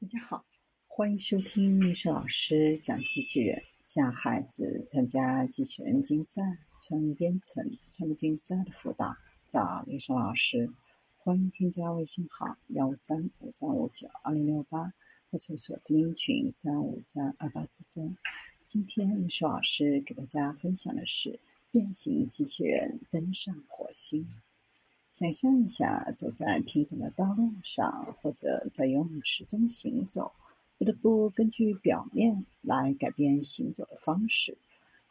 大家好，欢迎收听历史老师讲机器人，向孩子参加机器人竞赛、创意编程、创客竞赛的辅导，找历史老师。欢迎添加微信号幺三五三五九二零六八，或搜索钉钉群三五三二八四三。今天历史老师给大家分享的是变形机器人登上火星。想象一下，走在平整的道路上，或者在游泳池中行走，不得不根据表面来改变行走的方式。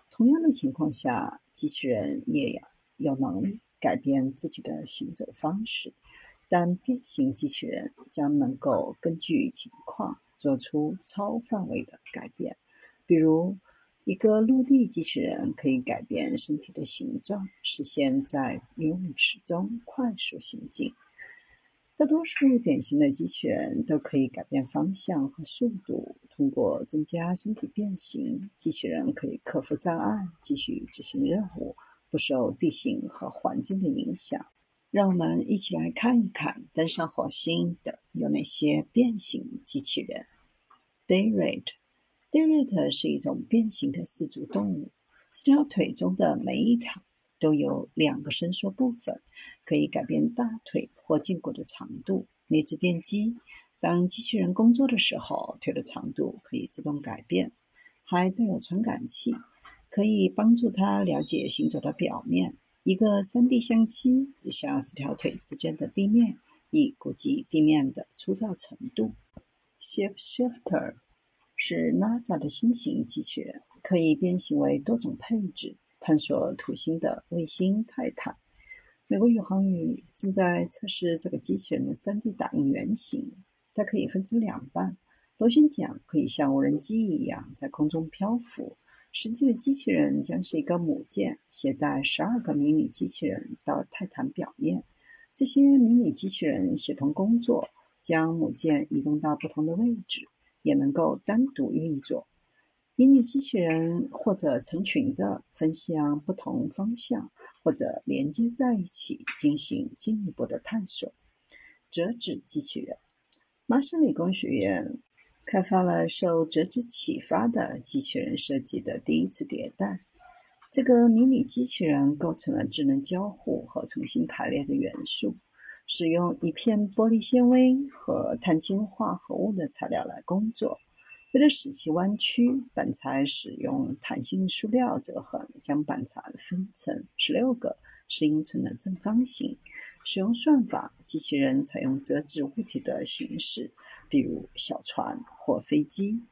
同样的情况下，机器人也有能力改变自己的行走方式，但变形机器人将能够根据情况做出超范围的改变，比如。一个陆地机器人可以改变身体的形状，实现在游泳池中快速行进。大多数典型的机器人都可以改变方向和速度。通过增加身体变形，机器人可以克服障碍，继续执行任务，不受地形和环境的影响。让我们一起来看一看登上火星的有哪些变形机器人。Dayred。d a r e t 是一种变形的四足动物，四条腿中的每一条都有两个伸缩部分，可以改变大腿或胫骨的长度。内置电机，当机器人工作的时候，腿的长度可以自动改变。还带有传感器，可以帮助它了解行走的表面。一个 3D 相机指向四条腿之间的地面，以估计地面的粗糙程度。Shapeshifter。是 NASA 的新型机器人，可以变形为多种配置，探索土星的卫星泰坦。美国宇航员正在测试这个机器人的 3D 打印原型，它可以分成两半。螺旋桨可以像无人机一样在空中漂浮。实际的机器人将是一个母舰，携带十二个迷你机器人到泰坦表面。这些迷你机器人协同工作，将母舰移动到不同的位置。也能够单独运作。迷你机器人或者成群的分向不同方向，或者连接在一起进行进一步的探索。折纸机器人，麻省理工学院开发了受折纸启发的机器人设计的第一次迭代。这个迷你机器人构成了智能交互和重新排列的元素。使用一片玻璃纤维和碳氢化合物的材料来工作。为了使其弯曲，板材使用弹性塑料折痕，将板材分成十六个十英寸的正方形。使用算法，机器人采用折纸物体的形式，比如小船或飞机，